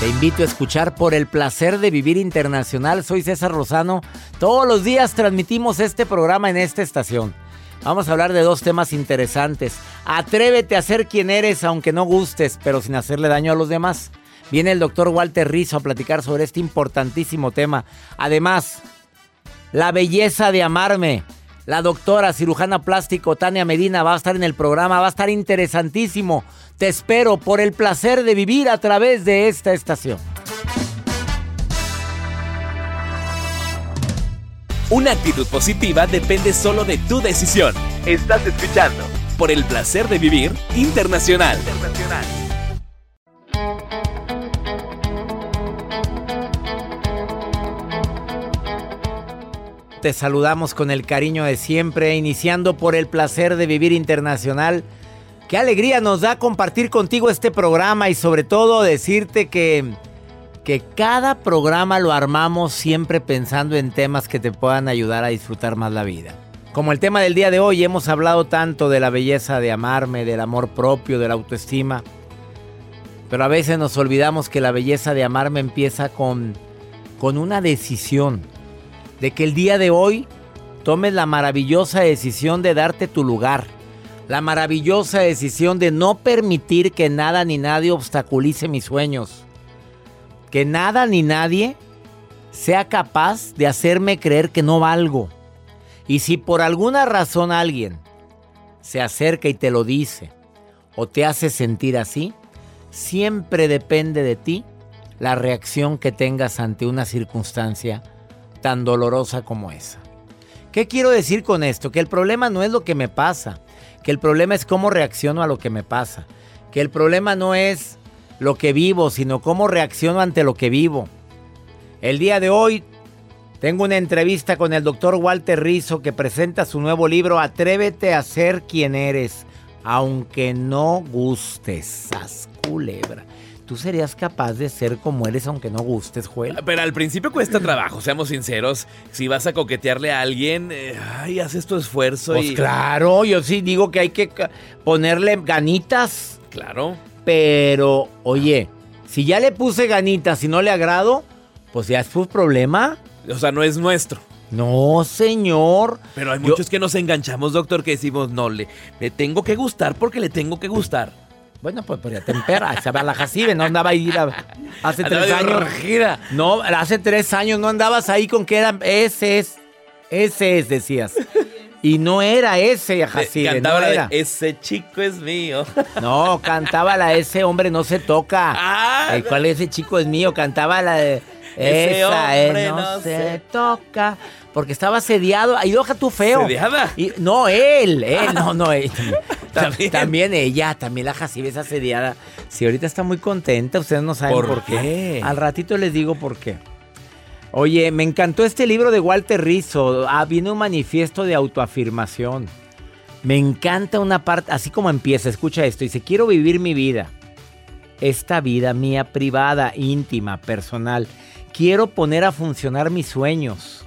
Te invito a escuchar por el placer de vivir internacional. Soy César Lozano. Todos los días transmitimos este programa en esta estación. Vamos a hablar de dos temas interesantes. Atrévete a ser quien eres aunque no gustes, pero sin hacerle daño a los demás. Viene el doctor Walter Rizzo a platicar sobre este importantísimo tema. Además, la belleza de amarme. La doctora cirujana plástico Tania Medina va a estar en el programa, va a estar interesantísimo. Te espero por el placer de vivir a través de esta estación. Una actitud positiva depende solo de tu decisión. Estás escuchando por el placer de vivir internacional. Te saludamos con el cariño de siempre, iniciando por el placer de vivir internacional. Qué alegría nos da compartir contigo este programa y sobre todo decirte que, que cada programa lo armamos siempre pensando en temas que te puedan ayudar a disfrutar más la vida. Como el tema del día de hoy, hemos hablado tanto de la belleza de amarme, del amor propio, de la autoestima. Pero a veces nos olvidamos que la belleza de amarme empieza con, con una decisión. De que el día de hoy tomes la maravillosa decisión de darte tu lugar. La maravillosa decisión de no permitir que nada ni nadie obstaculice mis sueños. Que nada ni nadie sea capaz de hacerme creer que no valgo. Y si por alguna razón alguien se acerca y te lo dice o te hace sentir así, siempre depende de ti la reacción que tengas ante una circunstancia tan dolorosa como esa. ¿Qué quiero decir con esto? Que el problema no es lo que me pasa, que el problema es cómo reacciono a lo que me pasa, que el problema no es lo que vivo, sino cómo reacciono ante lo que vivo. El día de hoy tengo una entrevista con el doctor Walter Rizzo que presenta su nuevo libro Atrévete a ser quien eres, aunque no gustes. Sas culebra. ¿Tú serías capaz de ser como eres aunque no gustes, Joel? Pero al principio cuesta trabajo, seamos sinceros. Si vas a coquetearle a alguien, eh, ay, haces tu esfuerzo Pues y... claro, yo sí digo que hay que ponerle ganitas. Claro. Pero, oye, si ya le puse ganitas y no le agrado, pues ya es su problema. O sea, no es nuestro. No, señor. Pero hay Yo- muchos que nos enganchamos, doctor, que decimos, no, le, le tengo que gustar porque le tengo que gustar. Bueno, pues, pues ya te empera. Se va la jacibe, no andaba ahí la- hace Andaba tres años. No, hace tres años no andabas ahí con que era ese es, ese es, decías. Y no era ese jacibe, no Cantaba la de, ese chico es mío. No, cantaba la ese hombre no se toca. Ah, El cual ese chico es mío, cantaba la de Ese esa hombre no, no se se- toca. Porque estaba sediado. Ahí deja tu feo. ¿Sediada? Y, no, él, él, no, no, él. También. También ella, también la Jacibe es asediada. Si ahorita está muy contenta, ustedes no saben por, ¿Por qué. qué? Al ratito les digo por qué. Oye, me encantó este libro de Walter Rizzo. Ah, viene un manifiesto de autoafirmación. Me encanta una parte, así como empieza, escucha esto, dice, quiero vivir mi vida, esta vida mía privada, íntima, personal. Quiero poner a funcionar mis sueños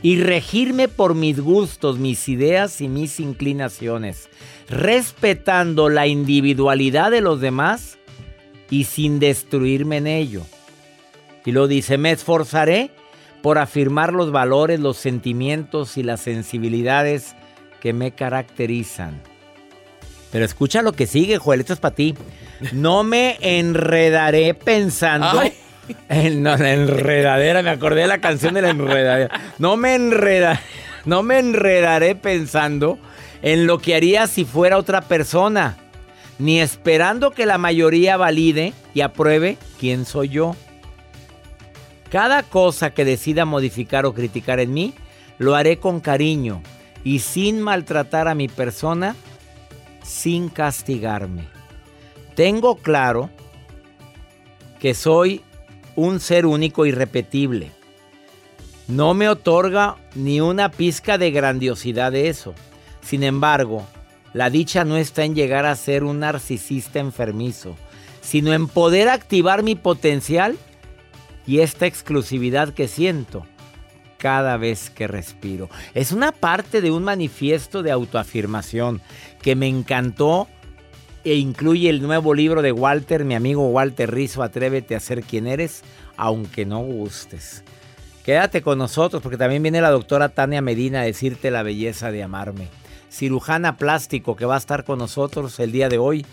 y regirme por mis gustos, mis ideas y mis inclinaciones, respetando la individualidad de los demás y sin destruirme en ello. Y lo dice, me esforzaré por afirmar los valores, los sentimientos y las sensibilidades que me caracterizan. Pero escucha lo que sigue, Joel, esto es para ti. No me enredaré pensando. En la enredadera, me acordé de la canción de la enredadera. No me enreda, no me enredaré pensando en lo que haría si fuera otra persona, ni esperando que la mayoría valide y apruebe quién soy yo. Cada cosa que decida modificar o criticar en mí, lo haré con cariño y sin maltratar a mi persona, sin castigarme. Tengo claro que soy un ser único y repetible. No me otorga ni una pizca de grandiosidad de eso. Sin embargo, la dicha no está en llegar a ser un narcisista enfermizo, sino en poder activar mi potencial y esta exclusividad que siento cada vez que respiro. Es una parte de un manifiesto de autoafirmación que me encantó e incluye el nuevo libro de Walter, mi amigo Walter Rizzo, Atrévete a ser quien eres, aunque no gustes. Quédate con nosotros porque también viene la doctora Tania Medina a decirte la belleza de amarme. Cirujana plástico que va a estar con nosotros el día de hoy.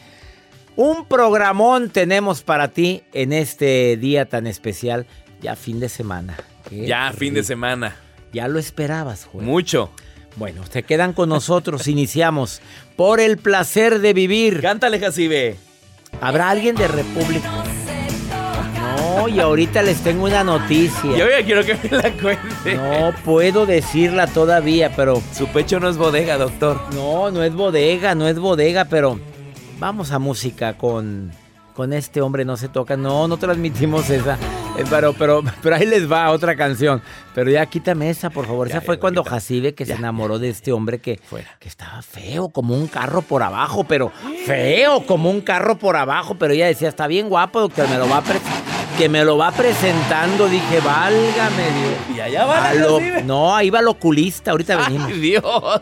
Un programón tenemos para ti en este día tan especial, ya fin de semana. Qué Ya, fin de semana. Ya lo esperabas, Joel. Mucho. Bueno, se quedan con nosotros. Iniciamos por el placer de vivir. Cántale, Jacibe. ¿Habrá alguien de República? No, y ahorita les tengo una noticia. Yo ya quiero que me la cuente. No puedo decirla todavía, pero Su pecho no es bodega, doctor. no, no es bodega, no es bodega, pero vamos a música con con este hombre no se toca. No, no transmitimos esa. Eh, Pero, pero, pero ahí les va otra canción. Pero ya quítame esa, por favor. Ya, esa ya fue cuando. Jacibe que se enamoró de este hombre que, Fuera. que estaba feo, como un carro por abajo, pero feo, como un carro por abajo. Pero ella decía, está bien guapo, doctor, me lo va a que me lo va presentando. Dije, válgame Dios. Y allá va A lo- no, ahí va el oculista, ahorita venimos. Ay, Dios.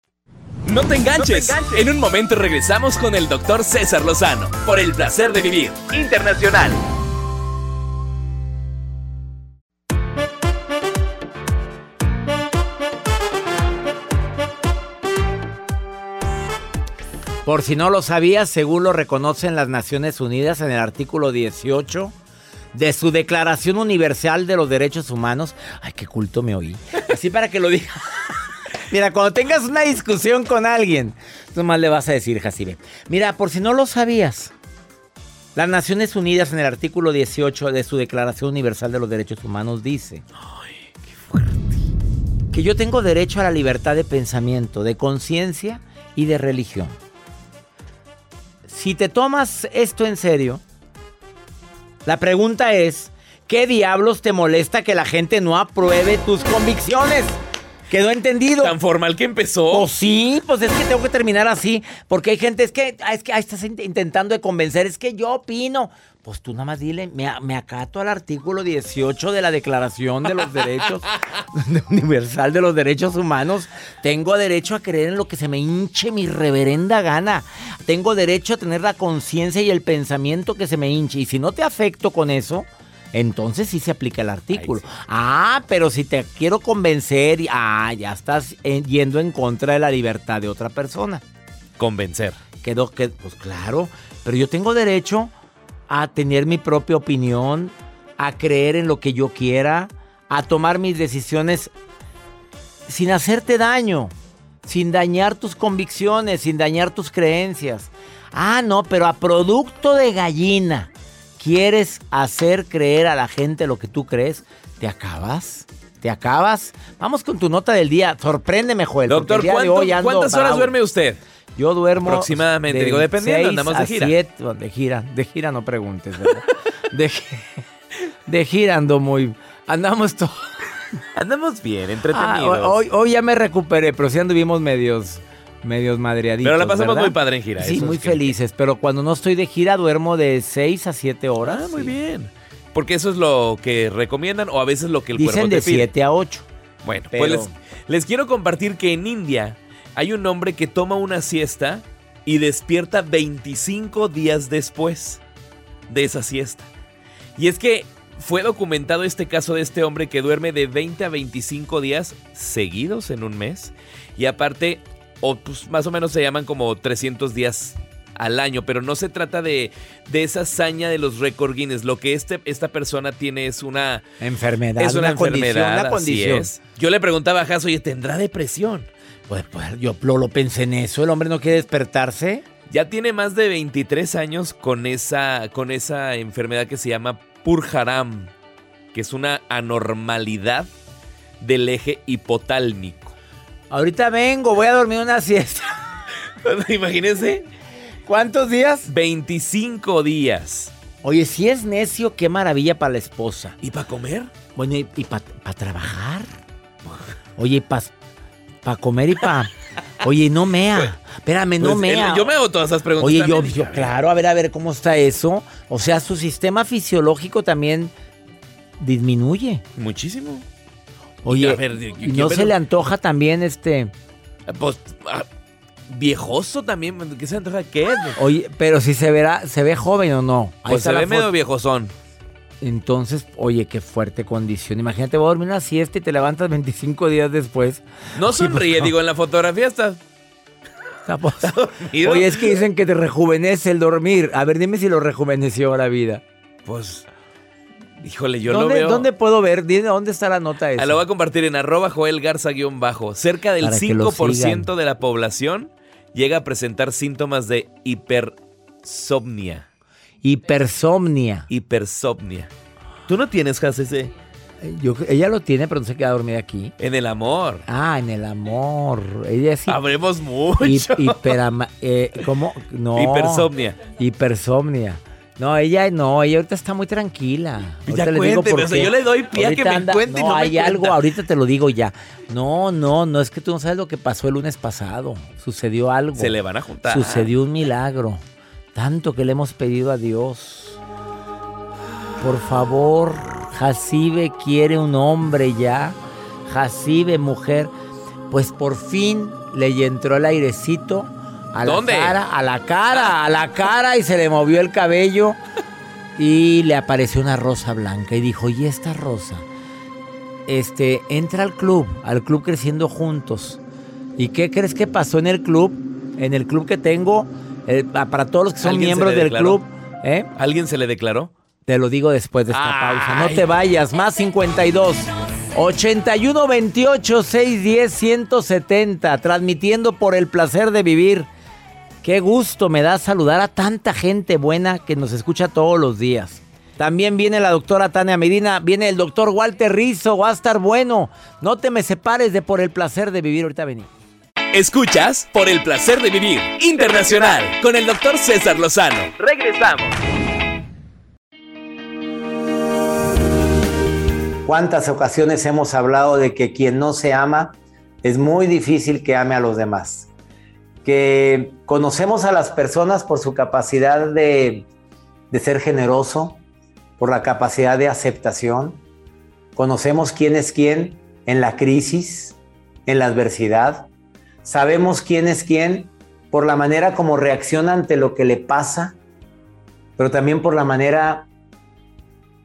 No te enganches. En un momento regresamos con el doctor César Lozano por el placer de vivir internacional. Por si no lo sabías, según lo reconocen las Naciones Unidas en el artículo 18 de su Declaración Universal de los Derechos Humanos. Ay, qué culto me oí. Así para que lo diga. Mira, cuando tengas una discusión con alguien, nomás le vas a decir, Jacibe. Mira, por si no lo sabías, las Naciones Unidas en el artículo 18 de su Declaración Universal de los Derechos Humanos dice que yo tengo derecho a la libertad de pensamiento, de conciencia y de religión. Si te tomas esto en serio, la pregunta es, ¿qué diablos te molesta que la gente no apruebe tus convicciones? ¿Quedó entendido? Tan formal que empezó. Pues sí, pues es que tengo que terminar así, porque hay gente, es que, ah, es que ahí estás int- intentando de convencer, es que yo opino. Pues tú nada más dile, me, me acato al artículo 18 de la Declaración de los Derechos Universal de los Derechos Humanos. Tengo derecho a creer en lo que se me hinche mi reverenda gana. Tengo derecho a tener la conciencia y el pensamiento que se me hinche. Y si no te afecto con eso, entonces sí se aplica el artículo. Ah, pero si te quiero convencer, ah, ya estás eh, yendo en contra de la libertad de otra persona. Convencer. Quedó que, pues claro, pero yo tengo derecho a tener mi propia opinión, a creer en lo que yo quiera, a tomar mis decisiones sin hacerte daño, sin dañar tus convicciones, sin dañar tus creencias. Ah, no, pero a producto de gallina, ¿quieres hacer creer a la gente lo que tú crees? ¿Te acabas? ¿Te acabas? Vamos con tu nota del día. Sorpréndeme, Joel. Doctor, el día de ¿cuánto- hoy ando ¿cuántas horas bravo. duerme usted? Yo duermo. Aproximadamente, digo, dependiendo, andamos de gira. siete- de gira, de gira no preguntes, ¿verdad? de, gi- de gira ando muy. Andamos todos. Andamos bien, Ah, entretenidos. hoy, hoy ya me recuperé, pero sí anduvimos medios, medios madreaditos. Pero la pasamos ¿verdad? muy padre en gira, Sí, muy que- felices, pero cuando no estoy de gira duermo de 6 a 7 horas. Ah, muy sí. bien. Porque eso es lo que recomiendan o a veces lo que el Dicen cuerpo de te pide. 7 a 8. Bueno, Pero- pues les, les quiero compartir que en India hay un hombre que toma una siesta y despierta 25 días después de esa siesta. Y es que fue documentado este caso de este hombre que duerme de 20 a 25 días seguidos en un mes. Y aparte, o pues más o menos se llaman como 300 días al año, pero no se trata de, de esa hazaña de los récord Guinness. Lo que este, esta persona tiene es una, Enfermedad. es una, condición, enfermedad, una así condición. es. Yo le preguntaba a Jaso, oye, ¿tendrá depresión? Pues, pues, yo lo, lo pensé en eso. El hombre no quiere despertarse. Ya tiene más de 23 años con esa, con esa enfermedad que se llama Purharam, que es una anormalidad del eje hipotálmico. Ahorita vengo, voy a dormir una siesta. Imagínense, ¿Cuántos días? 25 días. Oye, si es necio, qué maravilla para la esposa. ¿Y para comer? Bueno, ¿y, para trabajar? Oye, para comer y para... Oye, no mea. Espérame, no Pues, mea. yo me hago todas esas preguntas. Oye, yo- claro, a ver, a ver, ¿cómo está eso? O sea, su sistema fisiológico también disminuye. Muchísimo. Oye, a ver, ¿y ¿quién no se le antoja también este... Pues, ah, viejoso también. ¿Qué se antoja? ¿Qué? Oye, pero si se verá, ¿se ve joven o no? Ahí Pues se ve medio viejozón. Entonces, oye, qué fuerte condición. Imagínate, voy a dormir una siesta y te levantas 25 días después. No sonríe, pues, no. digo, en la fotografía está. Capaz. dormido. Oye, es que dicen que te rejuvenece el dormir. A ver, dime si lo rejuveneció la vida. Pues, híjole, yo lo ¿Dónde, veo. ¿Dónde puedo ver? Dime, ¿Dónde está la nota esa? Ah, Lo voy a compartir en arroba Joel Garza guion bajo. Cerca del Para que lo 5% sigan. de la población llega a presentar síntomas de hipersomnia. Hipersomnia. Hipersomnia. ¿Tú no tienes, ese? Yo, ella lo tiene, pero no se queda dormida aquí. En el amor. Ah, en el amor. Ella sí. Habremos mucho. Hiperama- eh, ¿Cómo? No. Hipersomnia. Hipersomnia. No, ella no, ella ahorita está muy tranquila. Ya les digo cuénteme, por o sea, qué. yo le doy pie a que me cuente y No, no me hay algo, cuenta. ahorita te lo digo ya. No, no, no, es que tú no sabes lo que pasó el lunes pasado. Sucedió algo. Se le van a juntar. Sucedió un milagro. Tanto que le hemos pedido a Dios. Por favor, Jacibe quiere un hombre ya. Jacibe, mujer. Pues por fin le entró el airecito a la ¿Dónde? cara, a la cara, a la cara y se le movió el cabello y le apareció una rosa blanca y dijo, "¿Y esta rosa?" Este, entra al club, al club creciendo juntos. ¿Y qué crees que pasó en el club? En el club que tengo, eh, para todos los que son ¿Alguien se miembros del club, ¿eh? ¿Alguien se le declaró? Te lo digo después de esta Ay. pausa. No te vayas. Más 52 81 28 610 170. Transmitiendo por el placer de vivir. Qué gusto me da saludar a tanta gente buena que nos escucha todos los días. También viene la doctora Tania Medina, viene el doctor Walter Rizzo, va a estar bueno. No te me separes de por el placer de vivir. Ahorita vení. Escuchas por el placer de vivir internacional con el doctor César Lozano. Regresamos. ¿Cuántas ocasiones hemos hablado de que quien no se ama es muy difícil que ame a los demás? Que conocemos a las personas por su capacidad de, de ser generoso, por la capacidad de aceptación. Conocemos quién es quién en la crisis, en la adversidad. Sabemos quién es quién por la manera como reacciona ante lo que le pasa, pero también por la manera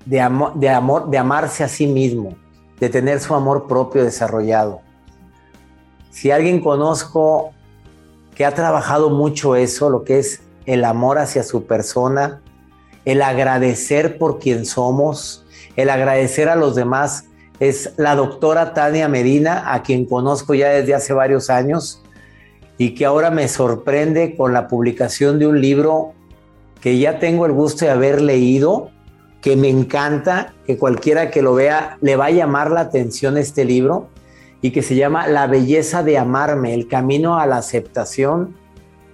de, amo- de amor, de amarse a sí mismo, de tener su amor propio desarrollado. Si alguien conozco que ha trabajado mucho eso, lo que es el amor hacia su persona, el agradecer por quien somos, el agradecer a los demás, es la doctora Tania Medina, a quien conozco ya desde hace varios años y que ahora me sorprende con la publicación de un libro que ya tengo el gusto de haber leído, que me encanta, que cualquiera que lo vea le va a llamar la atención este libro y que se llama La belleza de amarme, el camino a la aceptación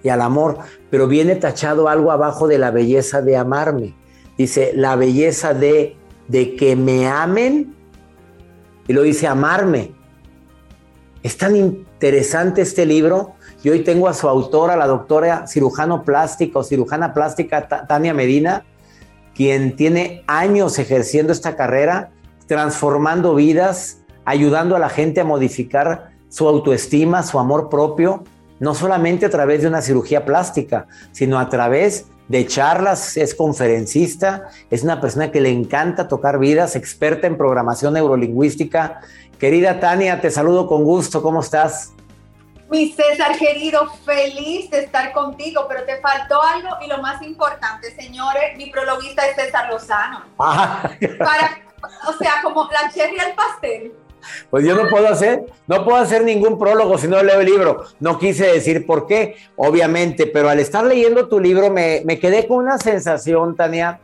y al amor, pero viene tachado algo abajo de la belleza de amarme. Dice, la belleza de, de que me amen y lo dice amarme. Es tan interesante este libro y hoy tengo a su autora, la doctora cirujano plástico cirujana plástica Ta- Tania Medina, quien tiene años ejerciendo esta carrera, transformando vidas, ayudando a la gente a modificar su autoestima, su amor propio, no solamente a través de una cirugía plástica, sino a través de charlas, es conferencista, es una persona que le encanta tocar vidas, experta en programación neurolingüística. Querida Tania, te saludo con gusto, ¿cómo estás? Mi César querido, feliz de estar contigo, pero te faltó algo y lo más importante, señores, mi prologuista es César Lozano. Ah, Para, o sea, como la cherry al pastel. Pues yo no puedo hacer, no puedo hacer ningún prólogo si no leo el libro. No quise decir por qué, obviamente, pero al estar leyendo tu libro me, me quedé con una sensación, Tania,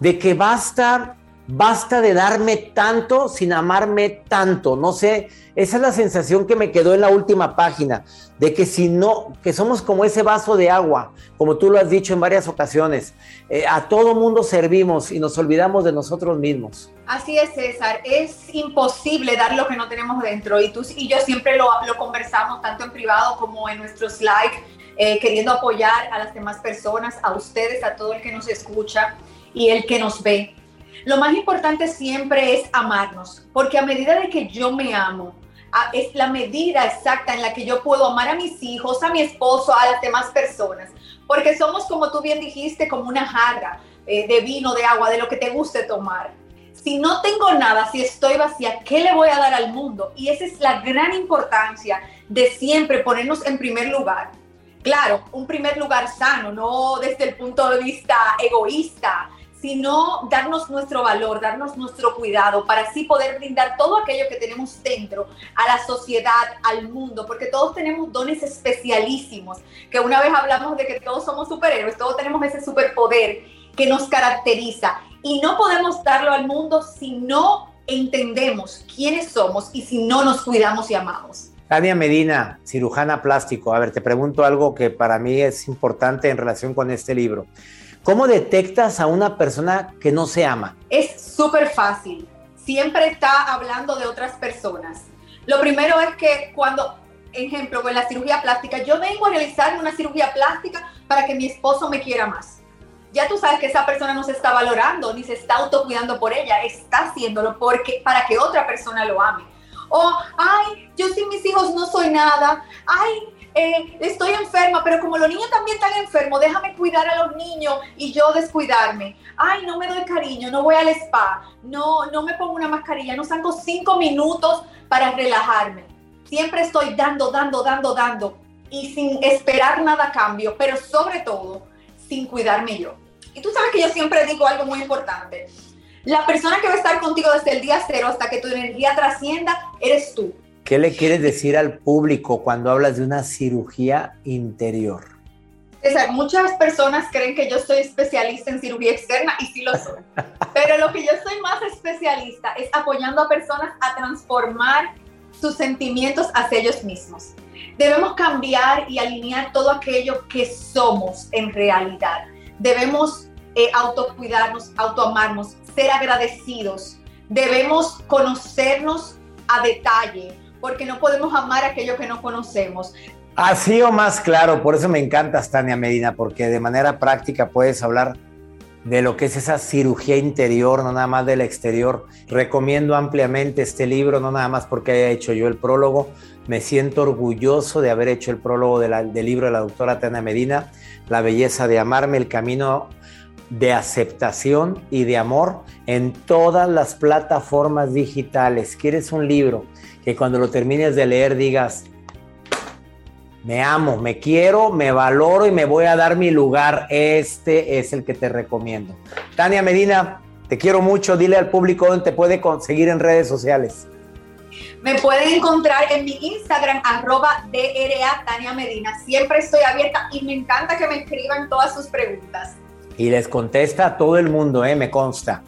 de que basta, basta de darme tanto sin amarme tanto. No sé, esa es la sensación que me quedó en la última página, de que si no, que somos como ese vaso de agua, como tú lo has dicho en varias ocasiones, eh, a todo mundo servimos y nos olvidamos de nosotros mismos. Así es, César. Es imposible dar lo que no tenemos dentro. Y tú y yo siempre lo, lo conversamos, tanto en privado como en nuestros likes, eh, queriendo apoyar a las demás personas, a ustedes, a todo el que nos escucha y el que nos ve. Lo más importante siempre es amarnos, porque a medida de que yo me amo, es la medida exacta en la que yo puedo amar a mis hijos, a mi esposo, a las demás personas, porque somos, como tú bien dijiste, como una jarra eh, de vino, de agua, de lo que te guste tomar si no tengo nada, si estoy vacía, ¿qué le voy a dar al mundo? Y esa es la gran importancia de siempre ponernos en primer lugar. Claro, un primer lugar sano, no desde el punto de vista egoísta, sino darnos nuestro valor, darnos nuestro cuidado para así poder brindar todo aquello que tenemos dentro a la sociedad, al mundo, porque todos tenemos dones especialísimos, que una vez hablamos de que todos somos superhéroes, todos tenemos ese superpoder que nos caracteriza y no podemos darlo al mundo si no entendemos quiénes somos y si no nos cuidamos y amamos. Tania Medina, cirujana plástico. A ver, te pregunto algo que para mí es importante en relación con este libro. ¿Cómo detectas a una persona que no se ama? Es súper fácil. Siempre está hablando de otras personas. Lo primero es que cuando, ejemplo, con la cirugía plástica, yo vengo a realizar una cirugía plástica para que mi esposo me quiera más. Ya tú sabes que esa persona no se está valorando ni se está autocuidando por ella, está haciéndolo porque, para que otra persona lo ame. O, ay, yo sin mis hijos no soy nada. Ay, eh, estoy enferma, pero como los niños también están enfermos, déjame cuidar a los niños y yo descuidarme. Ay, no me doy cariño, no voy al spa, no, no me pongo una mascarilla, no saco cinco minutos para relajarme. Siempre estoy dando, dando, dando, dando y sin esperar nada a cambio, pero sobre todo sin cuidarme yo. Y tú sabes que yo siempre digo algo muy importante. La persona que va a estar contigo desde el día cero hasta que tu energía trascienda, eres tú. ¿Qué le quieres decir al público cuando hablas de una cirugía interior? César, muchas personas creen que yo soy especialista en cirugía externa y sí lo soy. Pero lo que yo soy más especialista es apoyando a personas a transformar sus sentimientos hacia ellos mismos. Debemos cambiar y alinear todo aquello que somos en realidad. Debemos eh, autocuidarnos, autoamarnos, ser agradecidos. Debemos conocernos a detalle, porque no podemos amar aquello que no conocemos. Así o más claro, por eso me encanta Tania Medina, porque de manera práctica puedes hablar de lo que es esa cirugía interior, no nada más del exterior. Recomiendo ampliamente este libro, no nada más porque haya hecho yo el prólogo. Me siento orgulloso de haber hecho el prólogo del libro de la doctora Tania Medina, La belleza de amarme, el camino de aceptación y de amor en todas las plataformas digitales. ¿Quieres un libro que cuando lo termines de leer digas, me amo, me quiero, me valoro y me voy a dar mi lugar. Este es el que te recomiendo. Tania Medina, te quiero mucho. Dile al público dónde te puede conseguir en redes sociales. Me pueden encontrar en mi Instagram, arroba DRA Tania Medina. Siempre estoy abierta y me encanta que me escriban todas sus preguntas. Y les contesta a todo el mundo, ¿eh? me consta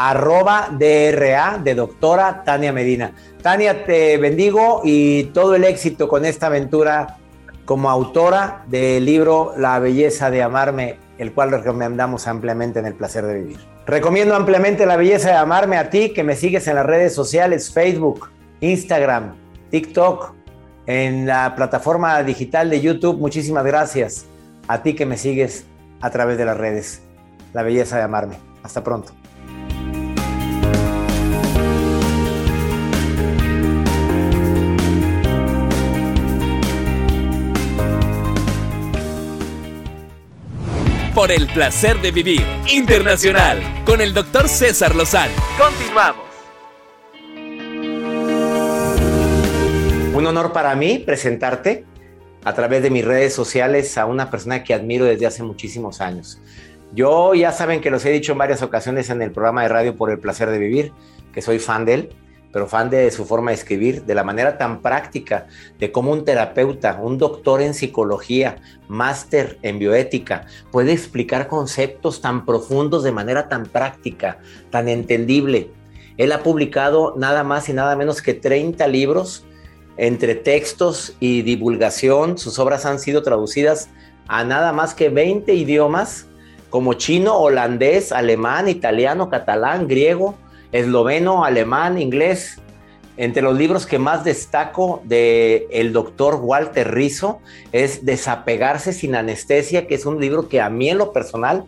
arroba DRA de doctora Tania Medina. Tania, te bendigo y todo el éxito con esta aventura como autora del libro La belleza de amarme, el cual recomendamos ampliamente en el placer de vivir. Recomiendo ampliamente La belleza de amarme a ti que me sigues en las redes sociales, Facebook, Instagram, TikTok, en la plataforma digital de YouTube. Muchísimas gracias a ti que me sigues a través de las redes. La belleza de amarme. Hasta pronto. Por el placer de vivir internacional con el doctor César Lozano. Continuamos. Un honor para mí presentarte a través de mis redes sociales a una persona que admiro desde hace muchísimos años. Yo ya saben que los he dicho en varias ocasiones en el programa de radio por el placer de vivir, que soy fan de él pero fan de su forma de escribir, de la manera tan práctica, de cómo un terapeuta, un doctor en psicología, máster en bioética, puede explicar conceptos tan profundos de manera tan práctica, tan entendible. Él ha publicado nada más y nada menos que 30 libros entre textos y divulgación. Sus obras han sido traducidas a nada más que 20 idiomas, como chino, holandés, alemán, italiano, catalán, griego, esloveno, alemán, inglés. Entre los libros que más destaco de el doctor Walter Rizzo es Desapegarse sin anestesia, que es un libro que a mí en lo personal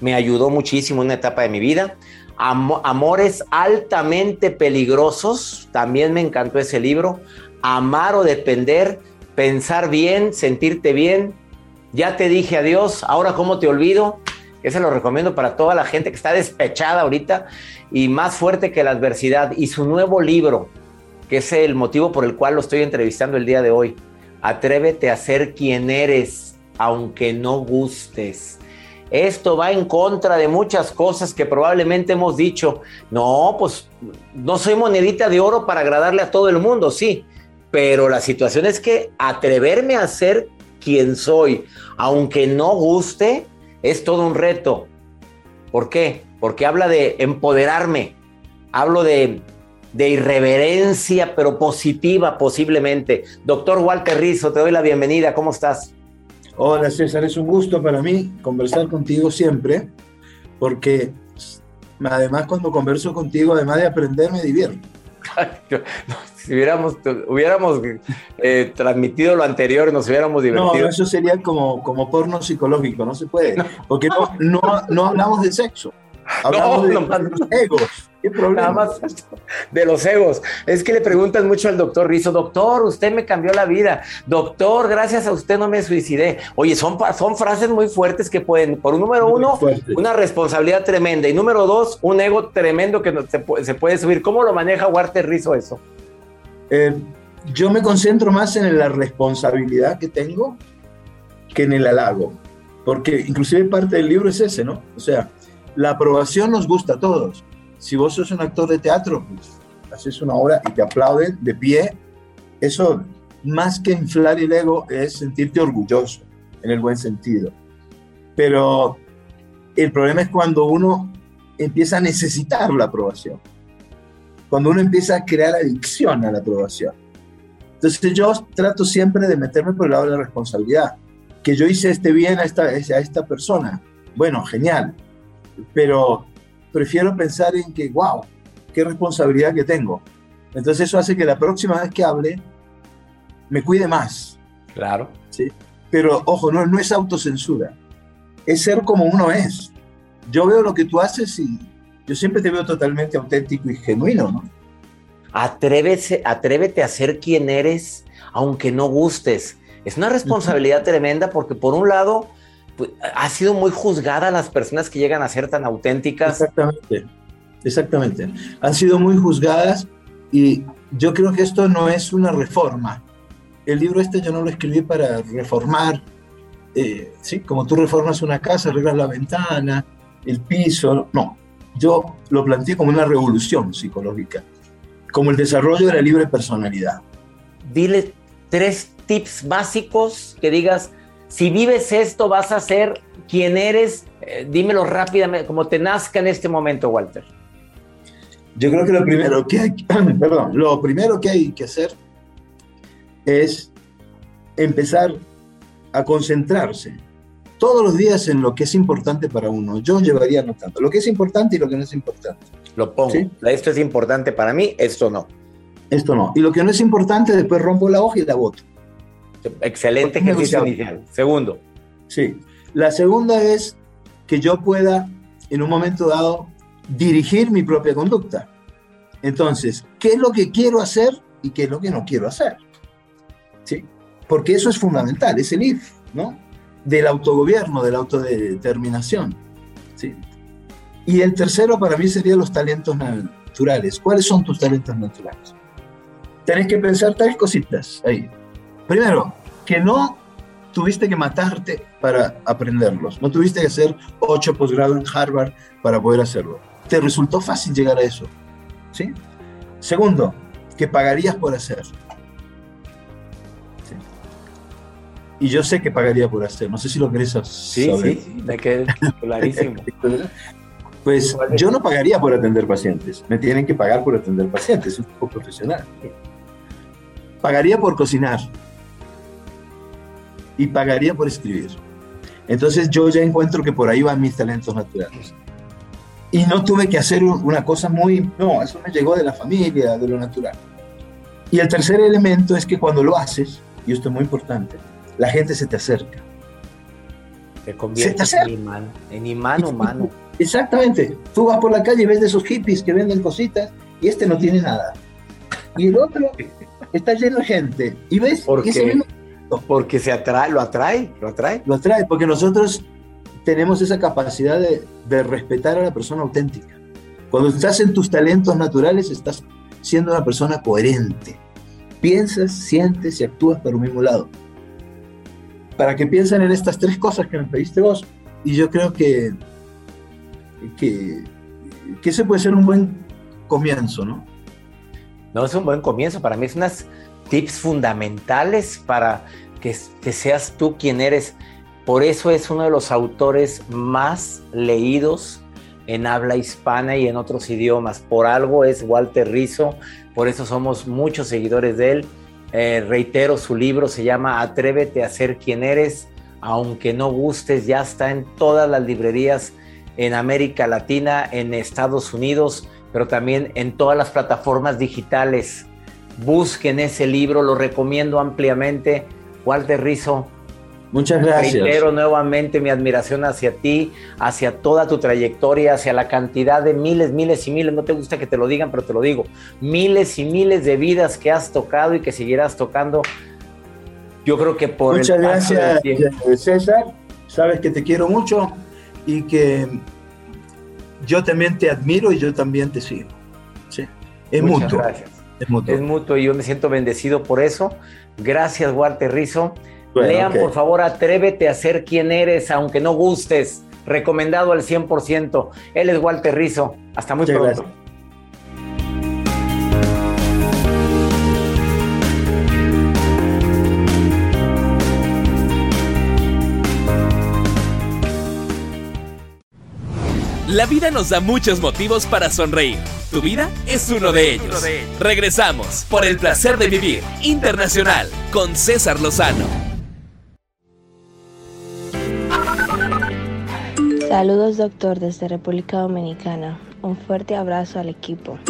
me ayudó muchísimo en una etapa de mi vida. Amores altamente peligrosos, también me encantó ese libro. Amar o depender, pensar bien, sentirte bien. Ya te dije adiós, ahora cómo te olvido. Ese lo recomiendo para toda la gente que está despechada ahorita y más fuerte que la adversidad. Y su nuevo libro, que es el motivo por el cual lo estoy entrevistando el día de hoy. Atrévete a ser quien eres, aunque no gustes. Esto va en contra de muchas cosas que probablemente hemos dicho. No, pues no soy monedita de oro para agradarle a todo el mundo, sí. Pero la situación es que atreverme a ser quien soy, aunque no guste, es todo un reto. ¿Por qué? Porque habla de empoderarme, hablo de, irreverencia, pero positiva posiblemente. Doctor Walter Rizzo, te doy la bienvenida, ¿cómo estás? Hola César, es un gusto para mí conversar contigo siempre, porque además cuando converso contigo, además de aprender, me divierto. si hubiéramos, hubiéramos eh, transmitido lo anterior, nos hubiéramos divertido. No, eso sería como, como porno psicológico, no se puede, porque no, no, no hablamos de sexo, hablamos de, los egos. ¿Qué problema? Nada más de los egos. Es que le preguntan mucho al doctor Rizo, doctor, usted me cambió la vida. Doctor, gracias a usted no me suicidé. Oye, son, son frases muy fuertes que pueden, por un número uno, una responsabilidad tremenda. Y número dos, un ego tremendo que se, se puede subir. ¿Cómo lo maneja Walter Rizo eso? Eh, yo me concentro más en la responsabilidad que tengo que en el halago. Porque inclusive parte del libro es ese, ¿no? O sea, la aprobación nos gusta a todos si vos sos un actor de teatro, pues haces una obra y te aplauden de pie, eso más que inflar el ego es sentirte orgulloso, en el buen sentido. Pero el problema es cuando uno empieza a necesitar la aprobación, cuando uno empieza a crear adicción a la aprobación. Entonces yo trato siempre de meterme por el lado de la responsabilidad, que yo hice este bien a esta, a esta persona. Bueno, genial, pero prefiero pensar en que, wow, qué responsabilidad que tengo. Entonces eso hace que la próxima vez que hable me cuide más. Claro. ¿sí? Pero ojo, no, no es autocensura, es ser como uno es. Yo veo lo que tú haces y yo siempre te veo totalmente auténtico y genuino, ¿no? Atrévese, atrévete a ser quien eres, aunque no gustes. Es una responsabilidad tremenda porque por un lado pues, ha sido muy juzgada las personas que llegan a ser tan auténticas. Exactamente, exactamente. Han sido muy juzgadas y yo creo que esto no es una reforma. El libro este yo no lo escribí para reformar, eh, ¿sí? Como tú reformas una casa, arreglas la ventana, el piso, no. Yo lo planteé como una revolución psicológica, como el desarrollo de la libre personalidad. Dile tres tips básicos que digas, si vives esto, vas a ser quien eres. Eh, dímelo rápidamente, como te nazca en este momento, Walter. Yo creo que lo primero que hay, perdón, lo primero que hay que hacer es empezar a concentrarse todos los días en lo que es importante para uno. Yo llevaría anotando lo que es importante y lo que no es importante. Lo pongo. Esto es importante para mí, esto no. Esto no. Y lo que no es importante, después rompo la hoja y la boto. Excelente ejercicio inicial. Segundo. Sí. La segunda es que yo pueda, en un momento dado, dirigir mi propia conducta. Entonces, ¿qué es lo que quiero hacer y qué es lo que no quiero hacer? ¿Sí? Porque eso es fundamental, es el IF, ¿no? Del autogobierno, de la autodeterminación. ¿sí? Y el tercero para mí sería los talentos naturales. ¿Cuáles son tus talentos naturales? Tenés que pensar tres cositas ahí. Primero, que no tuviste que matarte para aprenderlos, no tuviste que hacer ocho posgrados en Harvard para poder hacerlo. Te resultó fácil llegar a eso. ¿sí? Segundo, que pagarías por hacer. Y yo sé que pagaría por hacer, no sé si lo querés saber. Sí, sí, me quedé clarísimo. pues yo no pagaría por atender pacientes, me tienen que pagar por atender pacientes, es un poco profesional. Pagaría por cocinar, y pagaría por escribir. Entonces yo ya encuentro que por ahí van mis talentos naturales. Y no tuve que hacer una cosa muy, no, eso me llegó de la familia, de lo natural. Y el tercer elemento es que cuando lo haces, y esto es muy importante, la gente se te acerca. Te convierte en imán, en imán humano. Exactamente. Tú vas por la calle y ves de esos hippies que venden cositas y este no tiene nada. Y el otro está lleno de gente. Y ves ¿Por porque se atrae, lo atrae, lo atrae. Lo atrae, porque nosotros tenemos esa capacidad de, de respetar a la persona auténtica. Cuando estás en tus talentos naturales, estás siendo una persona coherente. Piensas, sientes y actúas por un mismo lado. Para que piensen en estas tres cosas que me pediste vos. Y yo creo que, que, que ese puede ser un buen comienzo, ¿no? No, es un buen comienzo. Para mí es unas tips fundamentales para que, seas tú quien eres. Por eso es uno de los autores más leídos en habla hispana y en otros idiomas. Por algo es Walter Rizzo, por eso somos muchos seguidores de él. Eh, reitero, su libro se llama Atrévete a ser quien eres, aunque no gustes, ya está en todas las librerías en América Latina, en Estados Unidos, pero también en todas las plataformas digitales busquen ese libro, lo recomiendo ampliamente. Walter Rizzo, Muchas gracias. Reitero nuevamente mi admiración hacia ti, hacia toda tu trayectoria, hacia la cantidad de miles, miles y miles, no te gusta que te lo digan, pero te lo digo, miles y miles de vidas que has tocado y que seguirás tocando. Yo creo que por Muchas el gracias, César. Sabes que te quiero mucho y que yo también te admiro y yo también te sigo. Sí. Es Muchas mutuo. gracias. Es mutuo. Es mutuo y yo me siento bendecido por eso. Gracias, Walter Rizzo. Bueno, Lean, por favor, Atrévete a ser quien eres, aunque no gustes. Recomendado al 100%. Él es Walter Rizzo. Hasta muy Muchas pronto. gracias. La vida nos da muchos motivos para sonreír. Tu vida es uno de ellos. Regresamos por el placer de vivir internacional con César Lozano. Saludos doctor desde República Dominicana. Un fuerte abrazo al equipo.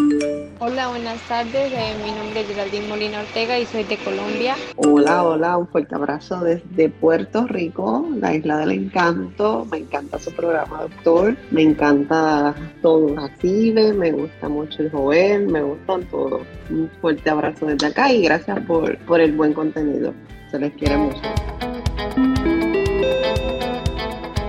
Hola, buenas tardes. Eh, mi nombre es Geraldine Molina Ortega y soy de Colombia. Hola, hola, un fuerte abrazo desde Puerto Rico, la isla del encanto. Me encanta su programa, doctor. Me encanta todo Jacibe, me gusta mucho el Joel, me gustan todos. Un fuerte abrazo desde acá y gracias por, por el buen contenido. Se les quiere mucho.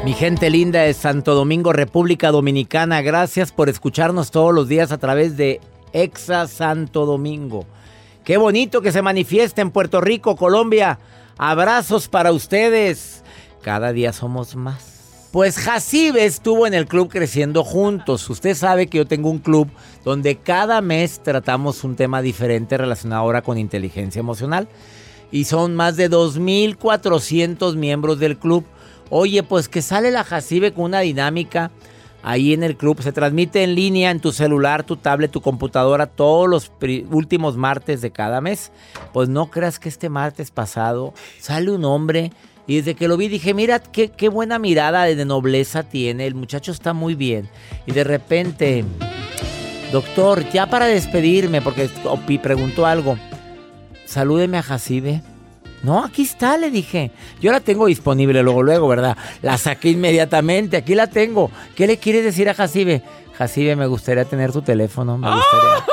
Mi gente linda de Santo Domingo, República Dominicana, gracias por escucharnos todos los días a través de Exa Santo Domingo. Qué bonito que se manifieste en Puerto Rico, Colombia. Abrazos para ustedes. Cada día somos más. Pues Jacibe estuvo en el club Creciendo Juntos. Usted sabe que yo tengo un club donde cada mes tratamos un tema diferente relacionado ahora con inteligencia emocional. Y son más de 2.400 miembros del club. Oye, pues que sale la Jacibe con una dinámica ahí en el club. Se transmite en línea en tu celular, tu tablet, tu computadora todos los últimos martes de cada mes. Pues no creas que este martes pasado sale un hombre y desde que lo vi dije, mira qué, qué buena mirada de nobleza tiene. El muchacho está muy bien. Y de repente, doctor, ya para despedirme, porque Opi preguntó algo, salúdeme a Jacibe. No, aquí está, le dije. Yo la tengo disponible luego, luego, ¿verdad? La saqué inmediatamente, aquí la tengo. ¿Qué le quieres decir a Jacibe? Jacibe, me gustaría tener tu teléfono, me gustaría.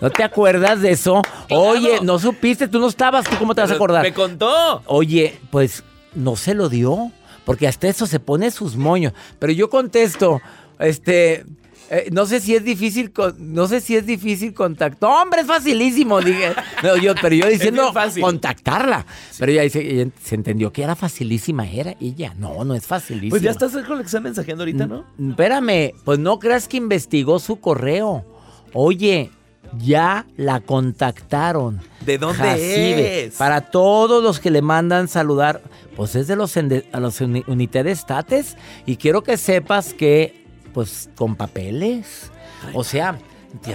¿No te acuerdas de eso? Oye, no supiste, tú no estabas, ¿tú cómo te vas a acordar? Me contó. Oye, pues no se lo dio, porque hasta eso se pone sus moños. Pero yo contesto, este, eh, no sé si es difícil, con- no sé si es difícil contactar. Hombre, es facilísimo, dije. No, yo, pero yo diciendo contactarla. Pero ella dice, ella se entendió que era facilísima, era ella. No, no es facilísima. Pues ya estás con la que está mensajeando ahorita, ¿no? Espérame, pues no creas que investigó su correo. Oye, ya la contactaron. ¿De dónde Jacibe. es? Para todos los que le mandan saludar, pues es de los, a los uni- Unité de Estates. Y quiero que sepas que, pues, con papeles. O sea,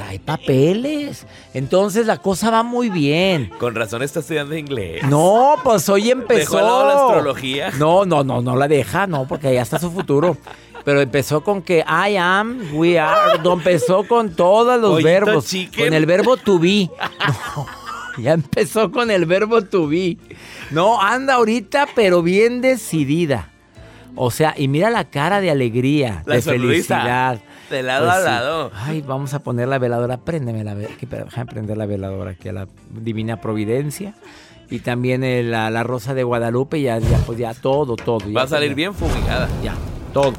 hay papeles. Entonces la cosa va muy bien. Con razón está estudiando inglés. No, pues hoy empezó. ¿Dejó al lado la astrología? No, no, no, no la deja, no, porque allá está su futuro. Pero empezó con que I am, we are. Empezó con todos los verbos. chicken. Con el verbo to be. No, ya empezó con el verbo to be. No, anda ahorita, pero bien decidida. O sea, y mira la cara de alegría, La de sonrisa. felicidad. De lado Pues a sí. lado. Ay, vamos a poner la veladora. Préndeme la veladora. Déjame prender la veladora aquí a la Divina Providencia. Y también la, la Rosa de Guadalupe. Ya, ya, pues ya todo, todo. Va a salir ya. bien fumigada. Ya, todo.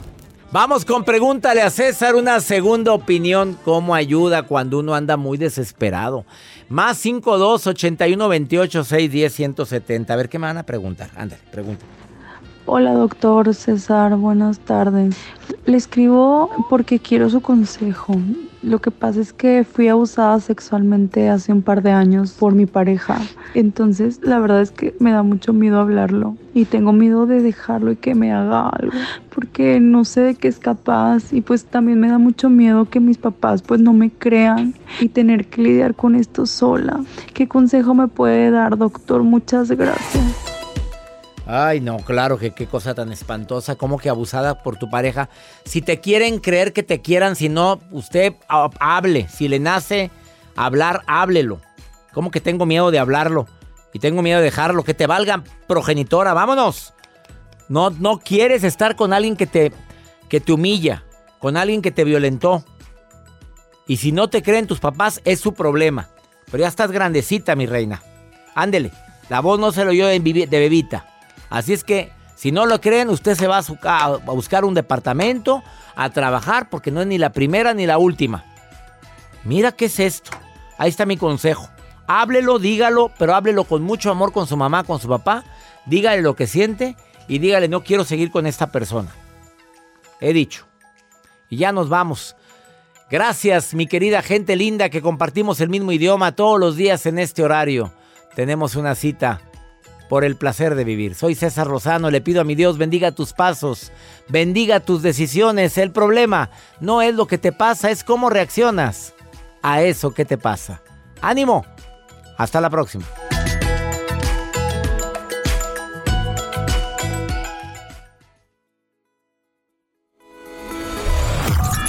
Vamos con pregúntale a César una segunda opinión. ¿Cómo ayuda cuando uno anda muy desesperado? Más 52 81 28 610 170. A ver qué me van a preguntar. Ándale, pregunta. Hola doctor César, buenas tardes. Le escribo porque quiero su consejo. Lo que pasa es que fui abusada sexualmente hace un par de años por mi pareja. Entonces la verdad es que me da mucho miedo hablarlo y tengo miedo de dejarlo y que me haga algo porque no sé de qué es capaz y pues también me da mucho miedo que mis papás pues no me crean y tener que lidiar con esto sola. ¿Qué consejo me puede dar doctor? Muchas gracias. Ay, no, claro que qué cosa tan espantosa, como que abusada por tu pareja. Si te quieren creer que te quieran, si no, usted ha- hable. Si le nace hablar, háblelo. Como que tengo miedo de hablarlo. Y tengo miedo de dejarlo, que te valga progenitora, vámonos. No, no quieres estar con alguien que te, que te humilla, con alguien que te violentó. Y si no te creen tus papás, es su problema. Pero ya estás grandecita, mi reina. Ándele, la voz no se lo oyó de, bebita. Así es que, si no lo creen, usted se va a, buscar un departamento, a trabajar, porque no es ni la primera ni la última. Mira qué es esto. Ahí está mi consejo. Háblelo, dígalo, pero háblelo con mucho amor con su mamá, con su papá. Dígale lo que siente y dígale, no quiero seguir con esta persona. He dicho. Y ya nos vamos. Gracias, mi querida gente linda, que compartimos el mismo idioma todos los días en este horario. Tenemos una cita por el placer de vivir. Soy César Rosano, le pido a mi Dios bendiga tus pasos, bendiga tus decisiones. El problema no es lo que te pasa, es cómo reaccionas a eso que te pasa. Ánimo, hasta la próxima.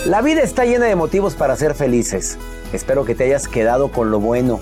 La vida está llena de motivos para ser felices. Espero que te hayas quedado con lo bueno